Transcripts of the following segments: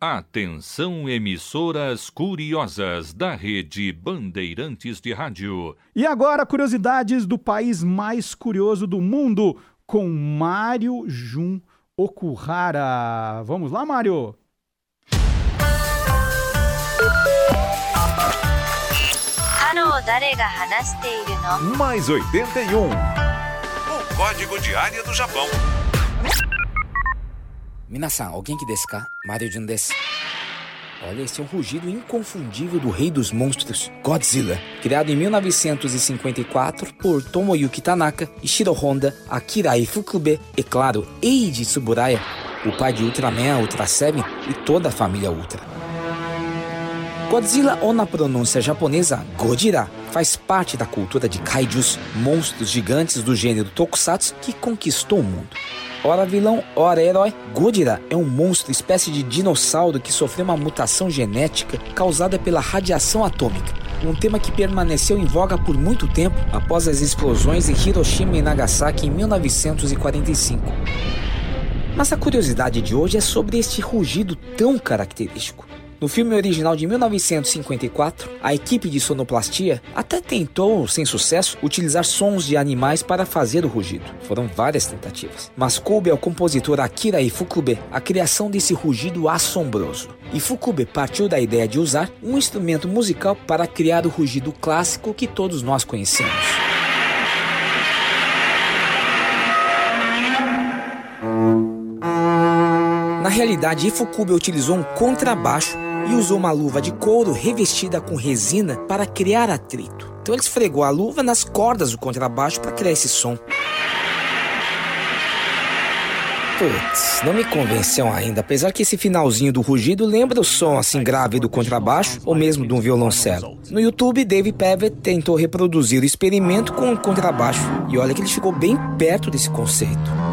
Atenção, emissoras curiosas da rede Bandeirantes de Rádio. E agora, curiosidades do país mais curioso do mundo, com Mário Jun Okuhara. Vamos lá, Mário? Mais 81. O código de área do Japão. Minasan, alguém que desca? Mario Jun desse. Olha, esse é o rugido inconfundível do rei dos monstros, Godzilla. Criado em 1954 por Tomoyuki Tanaka, Ishiro Honda, Akira Ifukube e, claro, Eiji Tsuburaya, o pai de Ultraman, Ultra Seven e toda a família Ultra. Godzilla, ou na pronúncia japonesa, Godira, faz parte da cultura de kaijus, monstros gigantes do gênero tokusatsu que conquistou o mundo. Ora vilão, ora herói, Gojira é um monstro, espécie de dinossauro que sofreu uma mutação genética causada pela radiação atômica. Um tema que permaneceu em voga por muito tempo após as explosões em Hiroshima e Nagasaki em 1945. Mas a curiosidade de hoje é sobre este rugido tão característico. No filme original de 1954, a equipe de sonoplastia até tentou, sem sucesso, utilizar sons de animais para fazer o rugido. Foram várias tentativas. Mas coube ao compositor Akira Ifukube a criação desse rugido assombroso. Ifukube partiu da ideia de usar um instrumento musical para criar o rugido clássico que todos nós conhecemos. Na realidade, Ifukube utilizou um contrabaixo e usou uma luva de couro revestida com resina para criar atrito. Então ele esfregou a luva nas cordas do contrabaixo para criar esse som. Putz, não me convenceu ainda, apesar que esse finalzinho do rugido lembra o som assim grave do contrabaixo ou mesmo de um violoncelo. No YouTube, Dave Pevet tentou reproduzir o experimento com o contrabaixo e olha que ele ficou bem perto desse conceito.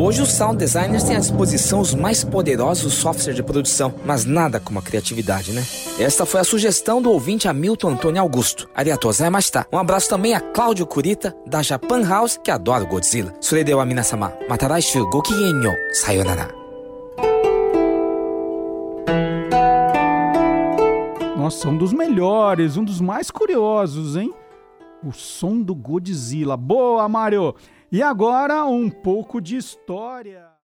Hoje os sound designers têm à disposição os mais poderosos softwares de produção, mas nada como a criatividade, né? Esta foi a sugestão do ouvinte Hamilton Antônio Augusto. Ariatozai Mashita. Um abraço também a Cláudio Kurita, da Japan House, que adora o Godzilla. Suredeu Aminasama. Mataraishu Gokigenyo. Sayonara. Nossa, um dos melhores, um dos mais curiosos, hein? O som do Godzilla. Boa, Mário! E agora um pouco de história.